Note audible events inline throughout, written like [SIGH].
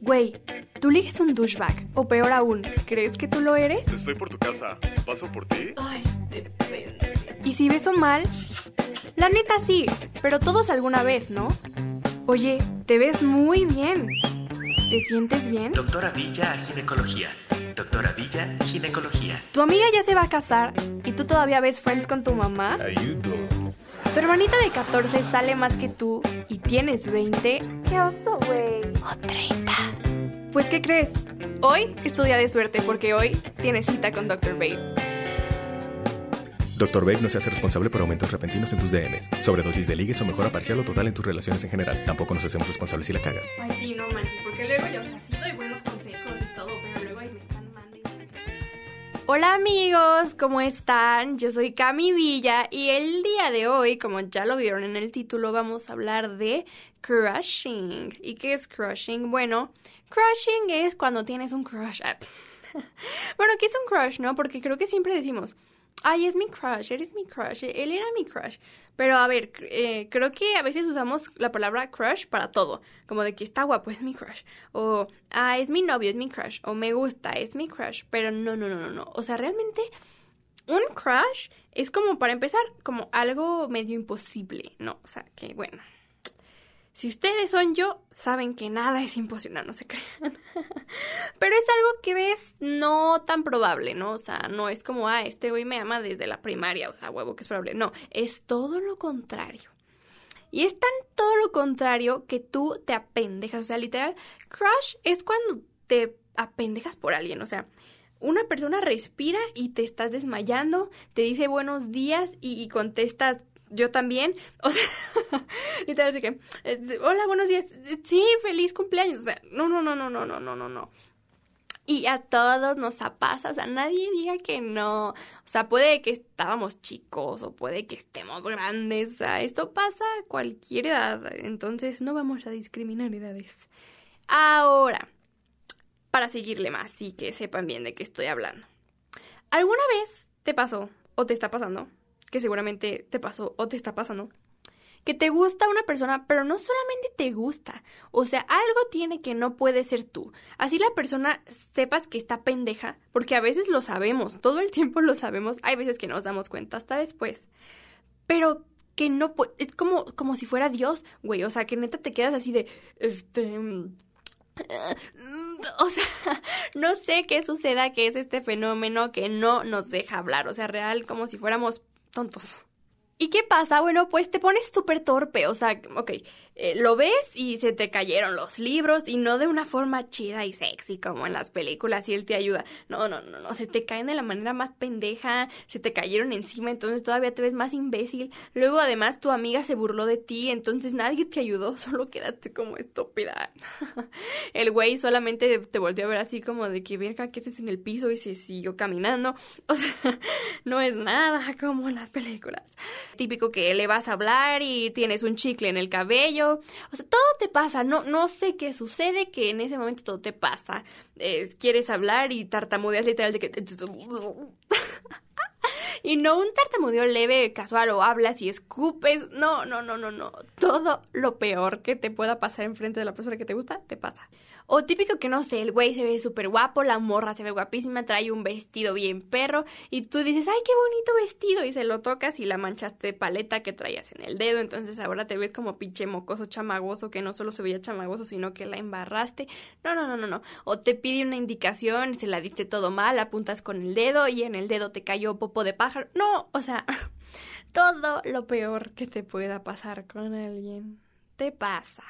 Güey, tú ligues un douchebag. O peor aún, ¿crees que tú lo eres? Estoy por tu casa. ¿Paso por ti? Ay, depende. ¿Y si beso mal? La neta sí, pero todos alguna vez, ¿no? Oye, te ves muy bien. ¿Te sientes bien? Doctora Villa, ginecología. Doctora Villa, ginecología. Tu amiga ya se va a casar y tú todavía ves Friends con tu mamá. Ayudo. Tu hermanita de 14 sale más que tú y tienes 20. ¿Qué oso, güey? O 30. Pues, ¿qué crees? Hoy es tu día de suerte porque hoy tienes cita con Dr. Babe. Dr. Babe no se hace responsable por aumentos repentinos en tus DMs, sobredosis de ligues o mejora parcial o total en tus relaciones en general. Tampoco nos hacemos responsables si la cagas. Ay, sí, no manches, porque luego yo, o sea, sí doy buenos Hola amigos, ¿cómo están? Yo soy Cami Villa y el día de hoy, como ya lo vieron en el título, vamos a hablar de crushing. ¿Y qué es crushing? Bueno, crushing es cuando tienes un crush. [LAUGHS] bueno, ¿qué es un crush, no? Porque creo que siempre decimos, ay, es mi crush, eres mi crush, él era mi crush. Pero a ver, eh, creo que a veces usamos la palabra crush para todo, como de que está guapo, es mi crush, o ah, es mi novio, es mi crush, o me gusta, es mi crush, pero no, no, no, no, no. O sea, realmente un crush es como para empezar, como algo medio imposible, ¿no? O sea, que bueno. Si ustedes son yo, saben que nada es imposible, no se crean. [LAUGHS] Pero es algo que ves no tan probable, ¿no? O sea, no es como, ah, este güey me ama desde la primaria, o sea, huevo que es probable. No, es todo lo contrario. Y es tan todo lo contrario que tú te apendejas. O sea, literal, crush es cuando te apendejas por alguien. O sea, una persona respira y te estás desmayando, te dice buenos días y, y contestas yo también. [LAUGHS] O sea, literal, así que, eh, hola, buenos días. Sí, feliz cumpleaños. O sea, no, no, no, no, no, no, no, no, no. Y a todos nos pasa, o sea, nadie diga que no. O sea, puede que estábamos chicos o puede que estemos grandes. O sea, esto pasa a cualquier edad. Entonces no vamos a discriminar edades. Ahora, para seguirle más y que sepan bien de qué estoy hablando. ¿Alguna vez te pasó o te está pasando? Que seguramente te pasó o te está pasando que te gusta una persona, pero no solamente te gusta, o sea, algo tiene que no puede ser tú. Así la persona sepas que está pendeja, porque a veces lo sabemos, todo el tiempo lo sabemos, hay veces que nos damos cuenta hasta después. Pero que no es como, como si fuera Dios, güey, o sea, que neta te quedas así de, este... O sea, [LAUGHS] no sé qué suceda, que es este fenómeno que no nos deja hablar, o sea, real, como si fuéramos tontos. ¿Y qué pasa? Bueno, pues te pones súper torpe, o sea, ok, eh, lo ves y se te cayeron los libros y no de una forma chida y sexy como en las películas y él te ayuda. No, no, no, no, se te caen de la manera más pendeja, se te cayeron encima, entonces todavía te ves más imbécil. Luego además tu amiga se burló de ti, entonces nadie te ayudó, [LAUGHS] solo quedaste como estúpida. [LAUGHS] el güey solamente te volvió a ver así como de que verga, ¿qué haces en el piso? Y se siguió caminando. [LAUGHS] O sea, no es nada como en las películas típico que le vas a hablar y tienes un chicle en el cabello. O sea, todo te pasa. No, no sé qué sucede, que en ese momento todo te pasa. Eh, quieres hablar y tartamudeas literal de que... [LAUGHS] y no un tartamudeo leve, casual, o hablas y escupes. No, no, no, no, no. Todo lo peor que te pueda pasar enfrente de la persona que te gusta, te pasa. O típico que no sé, el güey se ve súper guapo, la morra se ve guapísima, trae un vestido bien perro y tú dices, ay, qué bonito vestido y se lo tocas y la manchaste de paleta que traías en el dedo, entonces ahora te ves como pinche mocoso chamagoso que no solo se veía chamagoso, sino que la embarraste. No, no, no, no, no. O te pide una indicación, se la diste todo mal, apuntas con el dedo y en el dedo te cayó popo de pájaro. No, o sea, [LAUGHS] todo lo peor que te pueda pasar con alguien te pasa.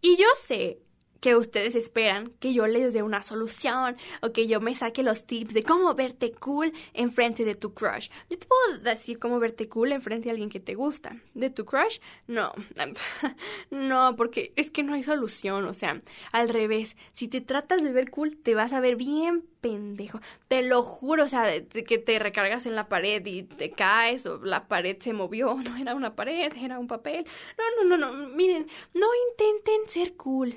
Y yo sé que ustedes esperan que yo les dé una solución o que yo me saque los tips de cómo verte cool en frente de tu crush. Yo te puedo decir cómo verte cool en frente de alguien que te gusta. ¿De tu crush? No. [LAUGHS] no, porque es que no hay solución. O sea, al revés. Si te tratas de ver cool, te vas a ver bien pendejo. Te lo juro, o sea, que te recargas en la pared y te caes o la pared se movió. [LAUGHS] No era una pared, era un papel. No, no, no, no. Miren, no intenten ser cool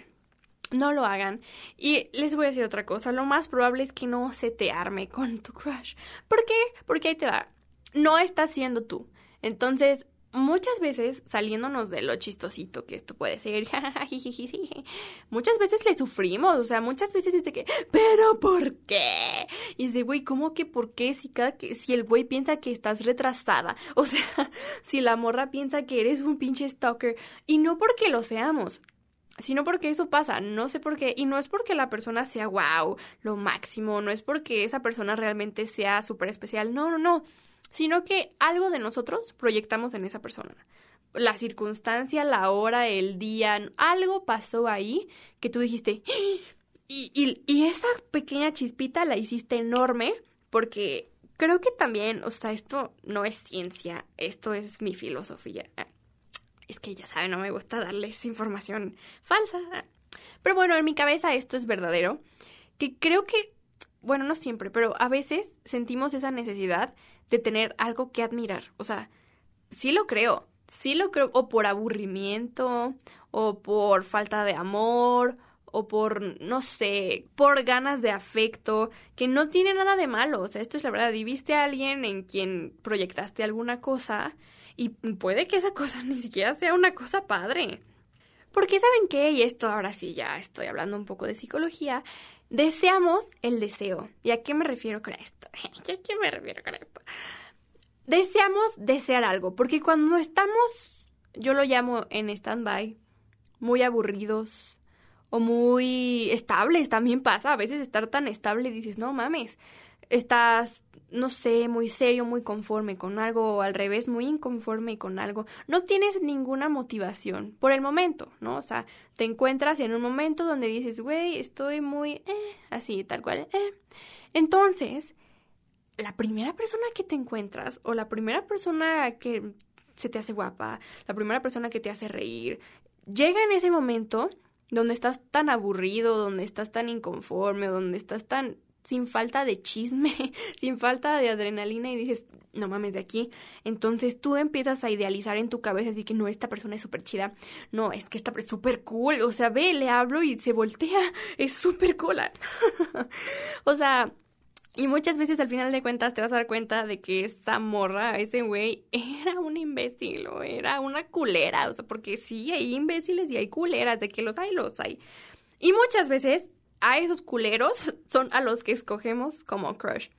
no lo hagan. Y les voy a decir otra cosa. Lo más probable es que no se te arme con tu crush. ¿Por qué? Porque ahí te va. No estás siendo tú. Entonces, muchas veces, saliéndonos de lo chistosito que esto puede ser, [LAUGHS] muchas veces le sufrimos, o sea, muchas veces dice que, pero ¿por qué? Y dice, güey, ¿cómo que por qué? Si, cada que, si el güey piensa que estás retrasada, [LAUGHS] o sea, si la morra piensa que eres un pinche stalker, y no porque lo seamos, sino porque eso pasa, no sé por qué, y no es porque la persona sea wow, lo máximo, no es porque esa persona realmente sea súper especial, no, no, no sino que algo de nosotros proyectamos en esa persona. La circunstancia, la hora, el día, algo pasó ahí que tú dijiste, [GASPS] y, y, y esa pequeña chispita la hiciste enorme porque creo que también, o sea, esto no es ciencia, esto es mi filosofía. Es que ya saben, no me gusta darles información falsa. Pero bueno, en mi cabeza esto es verdadero, que creo que, bueno, no siempre, pero a veces sentimos esa necesidad de tener algo que admirar. O sea, sí lo creo, sí lo creo, o por aburrimiento, o por falta de amor, o por, no sé, por ganas de afecto, que no tiene nada de malo. O sea, esto es la verdad. Y viste a alguien en quien proyectaste alguna cosa y puede que esa cosa [LAUGHS] ni siquiera sea una cosa padre. Porque saben qué, y esto ahora sí ya estoy hablando un poco de psicología, Deseamos el deseo. ¿Y a qué me refiero con esto? [LAUGHS] ¿A qué me refiero con esto? Deseamos desear algo, porque cuando estamos, yo lo llamo en stand-by, muy aburridos o muy estables, también pasa. A veces estar tan estable dices, no mames, estás no sé, muy serio, muy conforme con algo, o al revés, muy inconforme con algo, no tienes ninguna motivación por el momento, ¿no? O sea, te encuentras en un momento donde dices, güey, estoy muy, eh, así, tal cual, eh. Entonces, la primera persona que te encuentras, o la primera persona que se te hace guapa, la primera persona que te hace reír, llega en ese momento donde estás tan aburrido, donde estás tan inconforme, donde estás tan sin falta de chisme, [LAUGHS] sin falta de adrenalina y dices, no mames de aquí. Entonces tú empiezas a idealizar en tu cabeza así que no, esta persona es súper chida. No, es que esta es súper cool. O sea, ve, le hablo y se voltea. [LAUGHS] Es súper cool. [LAUGHS] o sea, y muchas veces al final de cuentas te vas a dar cuenta de que esta morra, ese güey, era un imbécil o era una culera. O sea, porque sí, hay imbéciles y hay culeras, de que los hay, los hay. Y muchas veces a esos culeros [LAUGHS] son a los que escogemos como crush.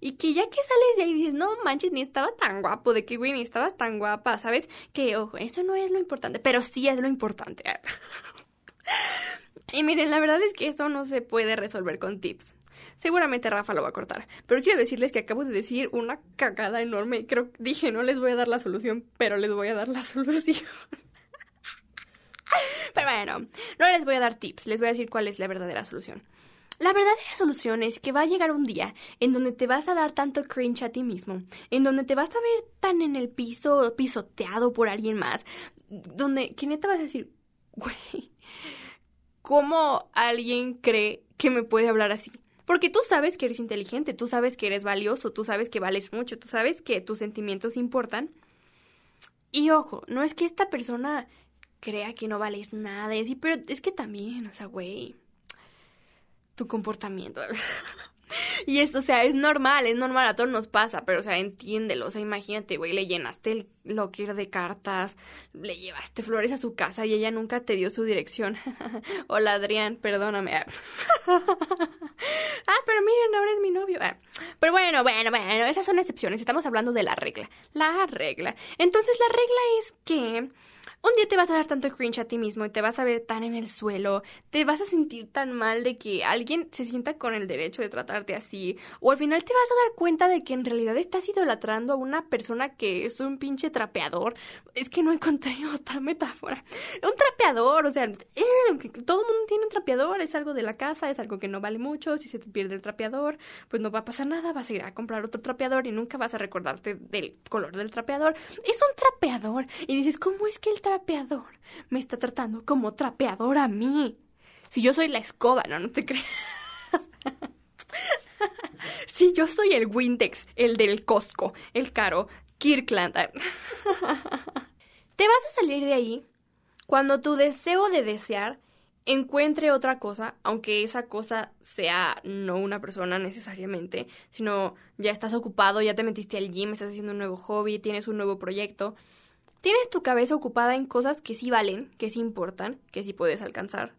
Y que ya que sales de ahí dices, no manches, ni estaba tan guapo, de que güey, ni estabas tan guapa, ¿sabes? Que, ojo, eso no es lo importante, pero sí es lo importante. [LAUGHS] y miren, la verdad es que eso no se puede resolver con tips. Seguramente Rafa lo va a cortar, pero quiero decirles que acabo de decir una cagada enorme. Creo dije, no les voy a dar la solución, pero les voy a dar la [LAUGHS] solución. [LAUGHS] Pero bueno, no les voy a dar tips, les voy a decir cuál es la verdadera solución. La verdadera solución es que va a llegar un día en donde te vas a dar tanto cringe a ti mismo, en donde te vas a ver tan en el piso, pisoteado por alguien más, donde que neta vas a decir, güey, ¿cómo alguien cree que me puede hablar así? Porque tú sabes que eres inteligente, tú sabes que eres valioso, tú sabes que vales mucho, tú sabes que tus sentimientos importan. Y ojo, no es que esta persona crea que no vales nada. Y pero es que también, o sea, güey, tu comportamiento. [LAUGHS] y esto, o sea, es normal, es normal, a todos nos pasa, pero, o sea, entiéndelo. O sea, imagínate, güey, le llenaste el locker de cartas, le llevaste flores a su casa y ella nunca te dio su dirección. [LAUGHS] Hola, Adrián, perdóname. [LAUGHS] ah, pero miren, ahora es mi novio. Ah, pero bueno, bueno, bueno, esas son excepciones. Estamos hablando de la regla. La regla. Entonces, la regla es que un día te vas a dar tanto cringe a ti mismo y te vas a ver tan en el suelo, te vas a sentir tan mal de que alguien se sienta con el derecho de tratarte así, o al final te vas a dar cuenta de que en realidad estás idolatrando a una persona que es un pinche trapeador. Es que no encontré [LAUGHS] otra metáfora. Un trapeador, o sea, eh, todo el mundo tiene un trapeador, es algo de la casa, es algo que no vale mucho, si se te pierde el trapeador, pues no va a pasar nada, vas a ir a comprar otro trapeador y nunca vas a recordarte del color del trapeador. Es un trapeador. Y dices, ¿cómo es que el trapeador trapeador me está tratando como trapeador a mí. Si yo soy la escoba, no, no te creas. [LAUGHS] si yo soy el Windex, el del Costco, el caro, Kirkland. [LAUGHS] te vas a salir de ahí cuando tu deseo de desear encuentre otra cosa, aunque esa cosa sea no una persona necesariamente, sino ya estás ocupado, ya te metiste al gym, estás haciendo un nuevo hobby, tienes un nuevo proyecto tienes tu cabeza ocupada en cosas que sí valen, que sí importan, que sí puedes alcanzar.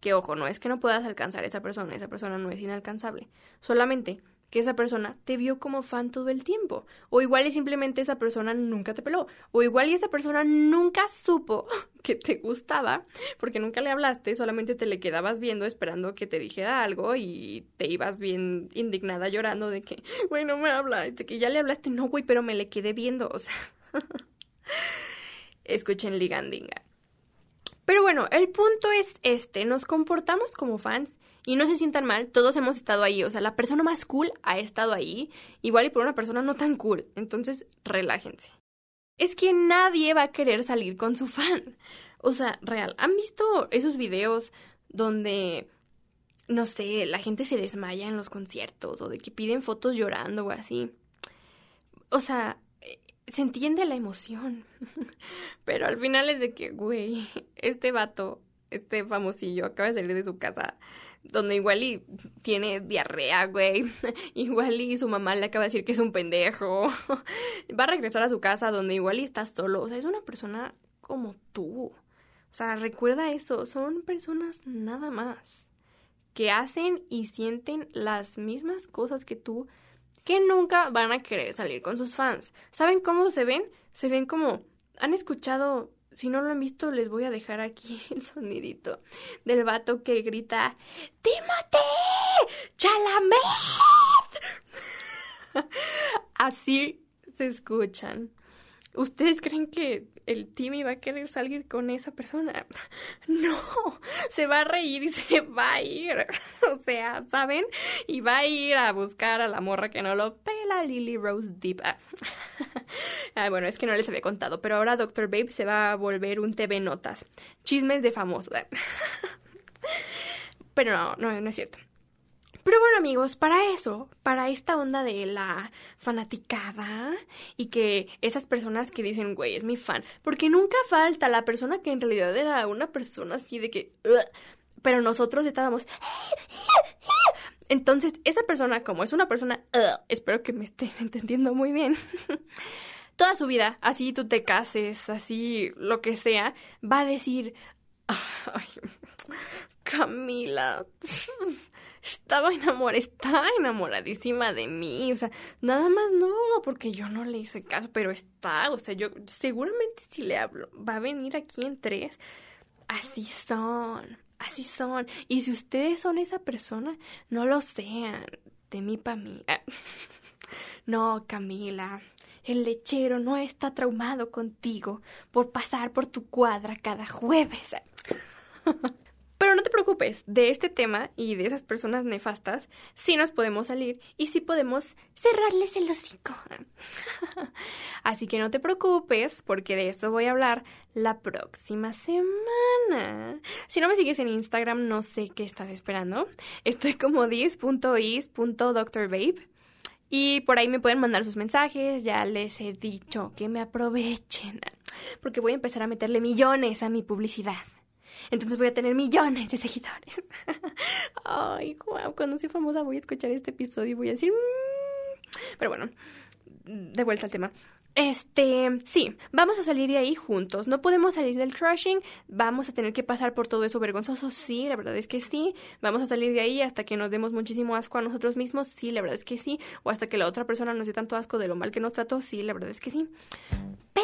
Que ojo, no es que no puedas alcanzar a esa persona, esa persona no es inalcanzable. Solamente que esa persona te vio como fan todo el tiempo. O igual y simplemente esa persona nunca te peló. O igual y esa persona nunca supo [LAUGHS] que te gustaba porque nunca le hablaste, solamente te le quedabas viendo esperando que te dijera algo y te ibas bien indignada llorando de que, güey, no me habla, de que ya le hablaste, no, güey, pero me le quedé viendo, o sea. [LAUGHS] Escuchen Ligandinga. Pero bueno, el punto es este, nos comportamos como fans y no se sientan mal, todos hemos estado ahí, o sea, la persona más cool ha estado ahí, igual y por una persona no tan cool, entonces relájense. Es que nadie va a querer salir con su fan. O sea, real, ¿han visto esos videos donde, no sé, la gente se desmaya en los conciertos o de que piden fotos llorando o así? O sea, se entiende la emoción, [LAUGHS] pero al final es de que, güey, este vato, este famosillo acaba de salir de su casa donde igual y tiene diarrea, güey. [LAUGHS] Igual y su mamá le acaba de decir que es un pendejo. [LAUGHS] Va a regresar a su casa donde igual y está solo. O sea, es una persona como tú. O sea, recuerda eso. Son personas nada más. Que hacen y sienten las mismas cosas que tú. Que nunca van a querer salir con sus fans. ¿Saben cómo se ven? Se ven como... ¿Han escuchado si no lo han visto, les voy a dejar aquí [LAUGHS] el sonidito del vato que grita ¡Timothy! ¡Chalamet! [LAUGHS] Así se escuchan. ¿Ustedes creen que el Timmy va a querer salir con esa persona? [LAUGHS] No, se va a reír y se va a ir. [LAUGHS] O sea, ¿saben? Y va a ir a buscar a la morra que no lo pela, Lily Rose Deep. Ah, [LAUGHS] bueno, es que no les había contado, pero ahora Dr. Babe se va a volver un TV Notas. Chismes de famosos. pero no, no es cierto. Pero bueno amigos, para eso, para esta onda de la fanaticada y que esas personas que dicen, güey, es mi fan, porque nunca falta la persona que en realidad era una persona así de que... pero nosotros estábamos... Entonces, esa persona, como es una persona... espero que me estén [LAUGHS] entendiendo muy bien. [LAUGHS] Toda su vida, así tú te cases, así lo que sea, va a decir... [LAUGHS] Camila estaba enamorada, está enamoradísima de mí, o sea, nada más no, porque yo no le hice caso, pero está, o sea, yo seguramente si le hablo, va a venir aquí en tres, así son, así son, y si ustedes son esa persona, no lo sean, de mí para mí. [LAUGHS] No, Camila, el lechero no está traumado contigo por pasar por tu cuadra cada jueves. [LAUGHS] Pero no te preocupes, de este tema y de esas personas nefastas, sí nos podemos salir y sí podemos cerrarles el hocico. [LAUGHS] Así que no te preocupes, porque de eso voy a hablar la próxima semana. Si no me sigues en Instagram, no sé qué estás esperando. Estoy como dis.is.drbabe. Y por ahí me pueden mandar sus mensajes. Ya les he dicho que me aprovechen. Porque voy a empezar a meterle millones a mi publicidad. Entonces voy a tener millones de seguidores. [LAUGHS] Ay, wow, cuando sea famosa voy a escuchar este episodio y voy a decir... Mm". Pero bueno, de vuelta al tema. Este, sí, vamos a salir de ahí juntos. No podemos salir del crushing. Vamos a tener que pasar por todo eso vergonzoso. Sí, la verdad es que sí. Vamos a salir de ahí hasta que nos demos muchísimo asco a nosotros mismos. Sí, la verdad es que sí. O hasta que la otra persona nos dé tanto asco de lo mal que nos trató. Sí, la verdad es que sí.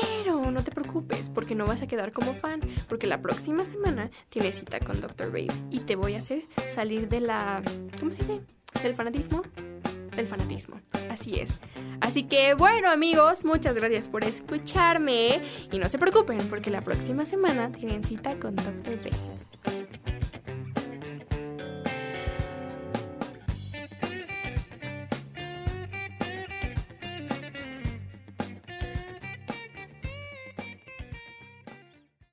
Pero no te preocupes, porque no vas a quedar como fan. Porque la próxima semana tienes cita con Dr. Babe. Y te voy a hacer salir de la. ¿Cómo se dice? Del fanatismo del fanatismo. Así es. Así que bueno amigos, muchas gracias por escucharme y no se preocupen porque la próxima semana tienen cita con Dr. B.